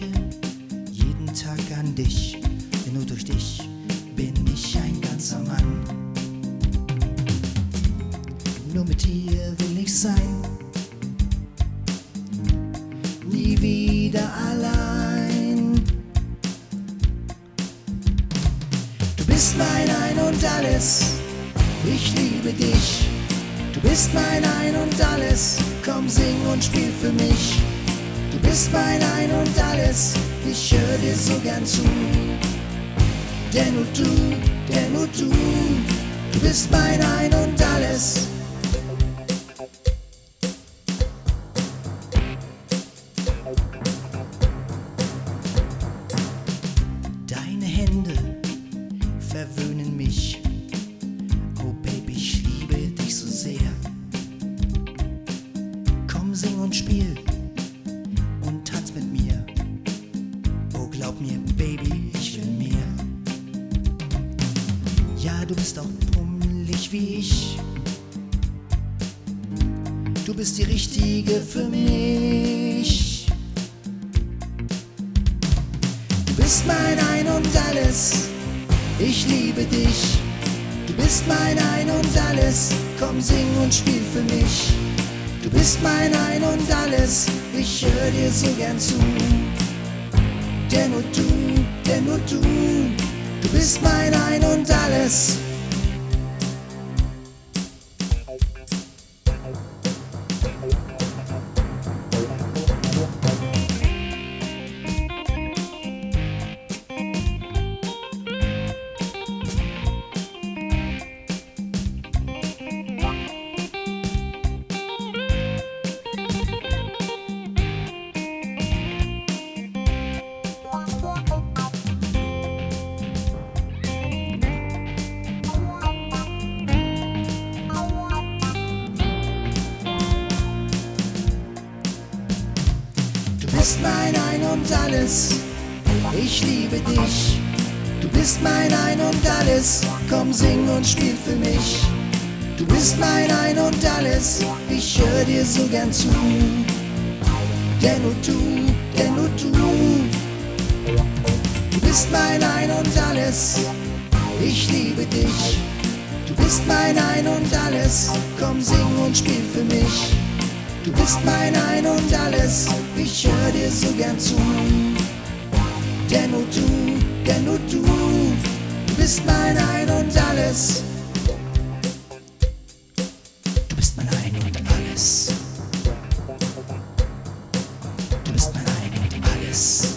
denke jeden Tag an dich, denn nur durch dich bin ich ein ganzer Mann. Nur mit dir will ich sein, nie wieder allein. Du bist mein Ein und alles, ich liebe dich. Du bist mein Ein und alles, komm sing und spiel für mich. Bist mein Ein und alles, ich höre dir so gern zu. Denn nur du, denn nur du, du bist mein Ein und alles. Deine Hände verwöhnen mich. Oh Baby, ich liebe dich so sehr. Komm, sing und spiel glaub mir, Baby, ich will mehr. Ja, du bist auch pummelig wie ich. Du bist die Richtige für mich. Du bist mein Ein und alles, ich liebe dich. Du bist mein Ein und alles, komm sing und spiel für mich. Du bist mein Ein und alles, ich höre dir so gern zu. Denn nur du, denn nur du, du bist mein Ein und alles. Bist mein Ein und alles, ich liebe dich. Du bist mein Ein und alles, komm sing und spiel für mich. Du bist mein Ein und alles, ich höre dir so gern zu. Denn nur du, denn nur du, du bist mein Ein und alles, ich liebe dich. Du bist mein Ein und alles, komm sing und spiel für mich. Du bist mein Ein und alles, ich höre dir so gern zu. Denn nur du, denn nur du, du bist mein Ein und alles. Du bist mein Ein und alles. Du bist mein Ein und alles.